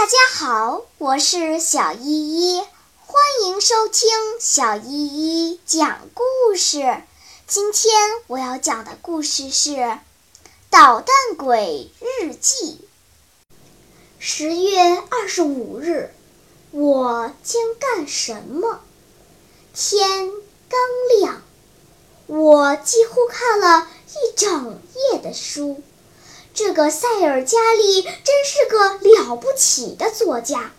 大家好，我是小依依，欢迎收听小依依讲故事。今天我要讲的故事是《捣蛋鬼日记》。十月二十五日，我将干什么？天刚亮，我几乎看了一整夜的书。这个塞尔加利真是个了不起的作家，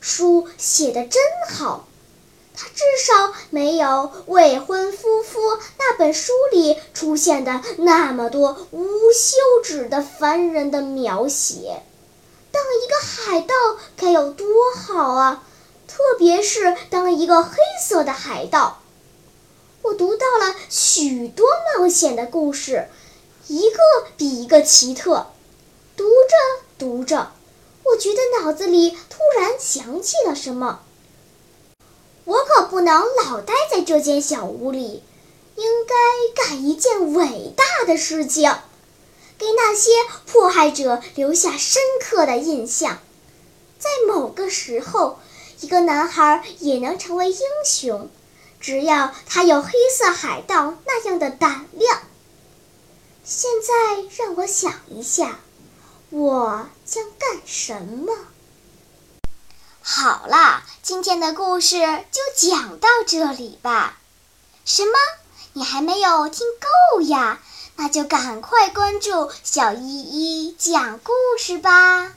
书写得真好。他至少没有未婚夫妇那本书里出现的那么多无休止的烦人的描写。当一个海盗该有多好啊！特别是当一个黑色的海盗。我读到了许多冒险的故事。一个比一个奇特，读着读着，我觉得脑子里突然想起了什么。我可不能老待在这间小屋里，应该干一件伟大的事情，给那些迫害者留下深刻的印象。在某个时候，一个男孩也能成为英雄，只要他有黑色海盗那样的胆量。现在让我想一下，我将干什么？好啦，今天的故事就讲到这里吧。什么？你还没有听够呀？那就赶快关注小依依讲故事吧。